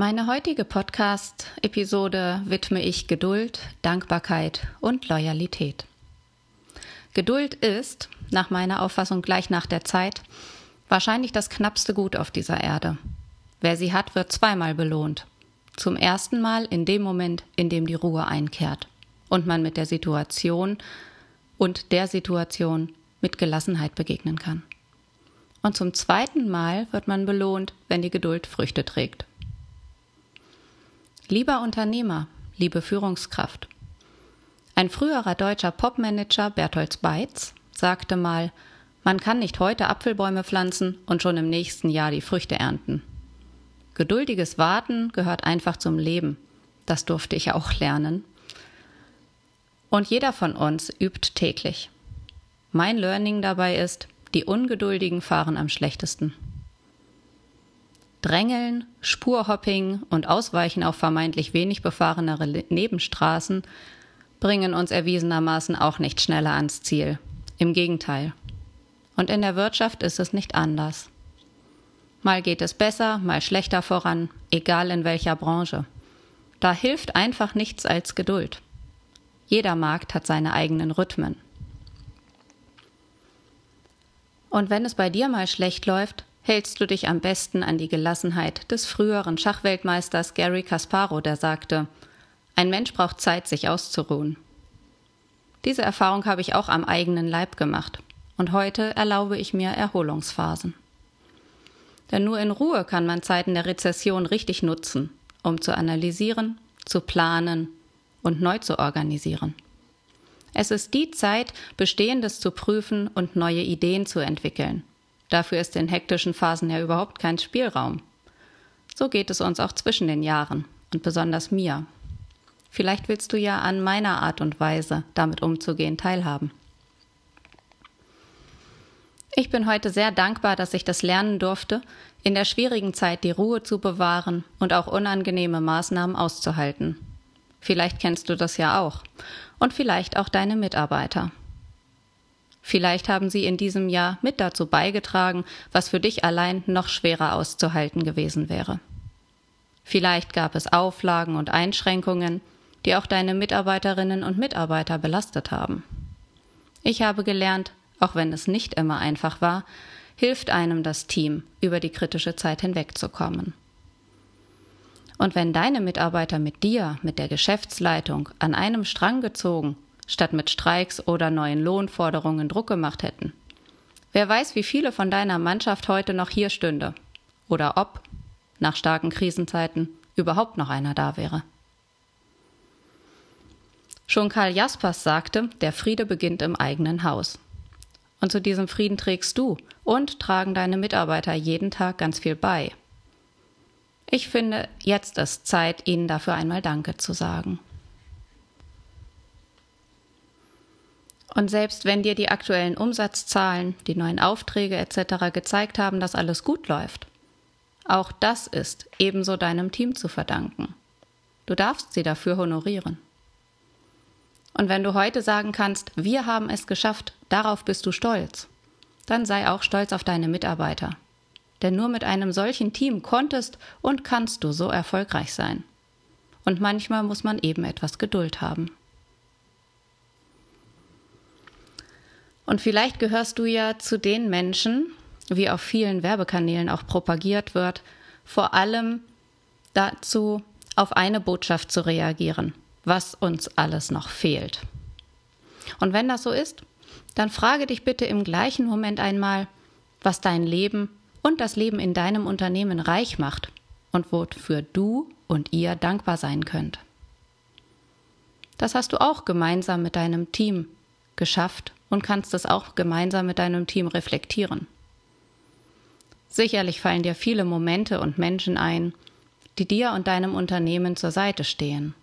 Meine heutige Podcast-Episode widme ich Geduld, Dankbarkeit und Loyalität. Geduld ist, nach meiner Auffassung gleich nach der Zeit, wahrscheinlich das knappste Gut auf dieser Erde. Wer sie hat, wird zweimal belohnt. Zum ersten Mal in dem Moment, in dem die Ruhe einkehrt und man mit der Situation und der Situation mit Gelassenheit begegnen kann. Und zum zweiten Mal wird man belohnt, wenn die Geduld Früchte trägt. Lieber Unternehmer, liebe Führungskraft. Ein früherer deutscher Popmanager Berthold Beitz sagte mal, man kann nicht heute Apfelbäume pflanzen und schon im nächsten Jahr die Früchte ernten. Geduldiges Warten gehört einfach zum Leben. Das durfte ich auch lernen. Und jeder von uns übt täglich. Mein Learning dabei ist, die Ungeduldigen fahren am schlechtesten. Drängeln, Spurhopping und Ausweichen auf vermeintlich wenig befahrenere Nebenstraßen bringen uns erwiesenermaßen auch nicht schneller ans Ziel. Im Gegenteil. Und in der Wirtschaft ist es nicht anders. Mal geht es besser, mal schlechter voran, egal in welcher Branche. Da hilft einfach nichts als Geduld. Jeder Markt hat seine eigenen Rhythmen. Und wenn es bei dir mal schlecht läuft, hältst du dich am besten an die Gelassenheit des früheren Schachweltmeisters Gary Kasparov, der sagte, ein Mensch braucht Zeit, sich auszuruhen. Diese Erfahrung habe ich auch am eigenen Leib gemacht, und heute erlaube ich mir Erholungsphasen. Denn nur in Ruhe kann man Zeiten der Rezession richtig nutzen, um zu analysieren, zu planen und neu zu organisieren. Es ist die Zeit, Bestehendes zu prüfen und neue Ideen zu entwickeln, Dafür ist in hektischen Phasen ja überhaupt kein Spielraum. So geht es uns auch zwischen den Jahren und besonders mir. Vielleicht willst du ja an meiner Art und Weise, damit umzugehen, teilhaben. Ich bin heute sehr dankbar, dass ich das lernen durfte, in der schwierigen Zeit die Ruhe zu bewahren und auch unangenehme Maßnahmen auszuhalten. Vielleicht kennst du das ja auch und vielleicht auch deine Mitarbeiter. Vielleicht haben sie in diesem Jahr mit dazu beigetragen, was für dich allein noch schwerer auszuhalten gewesen wäre. Vielleicht gab es Auflagen und Einschränkungen, die auch deine Mitarbeiterinnen und Mitarbeiter belastet haben. Ich habe gelernt, auch wenn es nicht immer einfach war, hilft einem das Team, über die kritische Zeit hinwegzukommen. Und wenn deine Mitarbeiter mit dir, mit der Geschäftsleitung, an einem Strang gezogen statt mit Streiks oder neuen Lohnforderungen Druck gemacht hätten. Wer weiß, wie viele von deiner Mannschaft heute noch hier stünde oder ob, nach starken Krisenzeiten, überhaupt noch einer da wäre. Schon Karl Jaspers sagte, der Friede beginnt im eigenen Haus. Und zu diesem Frieden trägst du und tragen deine Mitarbeiter jeden Tag ganz viel bei. Ich finde, jetzt ist Zeit, ihnen dafür einmal Danke zu sagen. Und selbst wenn dir die aktuellen Umsatzzahlen, die neuen Aufträge etc. gezeigt haben, dass alles gut läuft, auch das ist ebenso deinem Team zu verdanken. Du darfst sie dafür honorieren. Und wenn du heute sagen kannst, wir haben es geschafft, darauf bist du stolz, dann sei auch stolz auf deine Mitarbeiter. Denn nur mit einem solchen Team konntest und kannst du so erfolgreich sein. Und manchmal muss man eben etwas Geduld haben. Und vielleicht gehörst du ja zu den Menschen, wie auf vielen Werbekanälen auch propagiert wird, vor allem dazu, auf eine Botschaft zu reagieren, was uns alles noch fehlt. Und wenn das so ist, dann frage dich bitte im gleichen Moment einmal, was dein Leben und das Leben in deinem Unternehmen reich macht und wofür du und ihr dankbar sein könnt. Das hast du auch gemeinsam mit deinem Team geschafft und kannst es auch gemeinsam mit deinem Team reflektieren. Sicherlich fallen dir viele Momente und Menschen ein, die dir und deinem Unternehmen zur Seite stehen,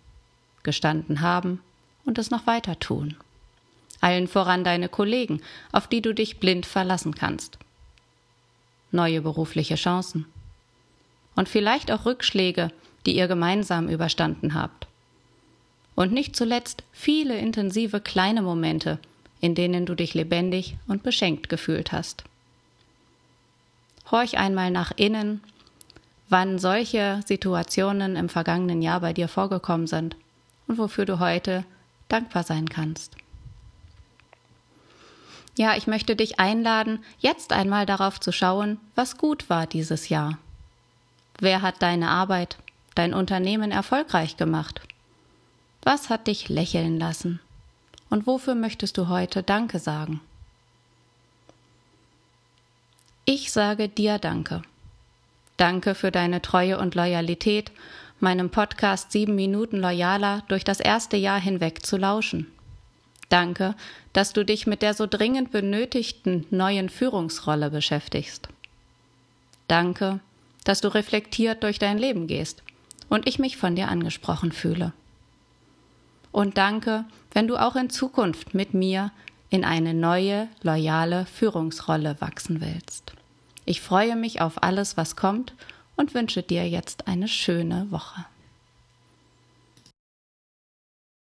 gestanden haben und es noch weiter tun. Allen voran deine Kollegen, auf die du dich blind verlassen kannst. Neue berufliche Chancen. Und vielleicht auch Rückschläge, die ihr gemeinsam überstanden habt. Und nicht zuletzt viele intensive kleine Momente, in denen du dich lebendig und beschenkt gefühlt hast. Horch einmal nach innen wann solche Situationen im vergangenen Jahr bei dir vorgekommen sind und wofür du heute dankbar sein kannst. Ja, ich möchte dich einladen, jetzt einmal darauf zu schauen, was gut war dieses Jahr. Wer hat deine Arbeit, dein Unternehmen erfolgreich gemacht? Was hat dich lächeln lassen? Und wofür möchtest du heute Danke sagen? Ich sage dir Danke. Danke für deine Treue und Loyalität, meinem Podcast Sieben Minuten Loyaler durch das erste Jahr hinweg zu lauschen. Danke, dass du dich mit der so dringend benötigten neuen Führungsrolle beschäftigst. Danke, dass du reflektiert durch dein Leben gehst und ich mich von dir angesprochen fühle. Und danke, wenn du auch in Zukunft mit mir in eine neue, loyale Führungsrolle wachsen willst. Ich freue mich auf alles, was kommt und wünsche dir jetzt eine schöne Woche.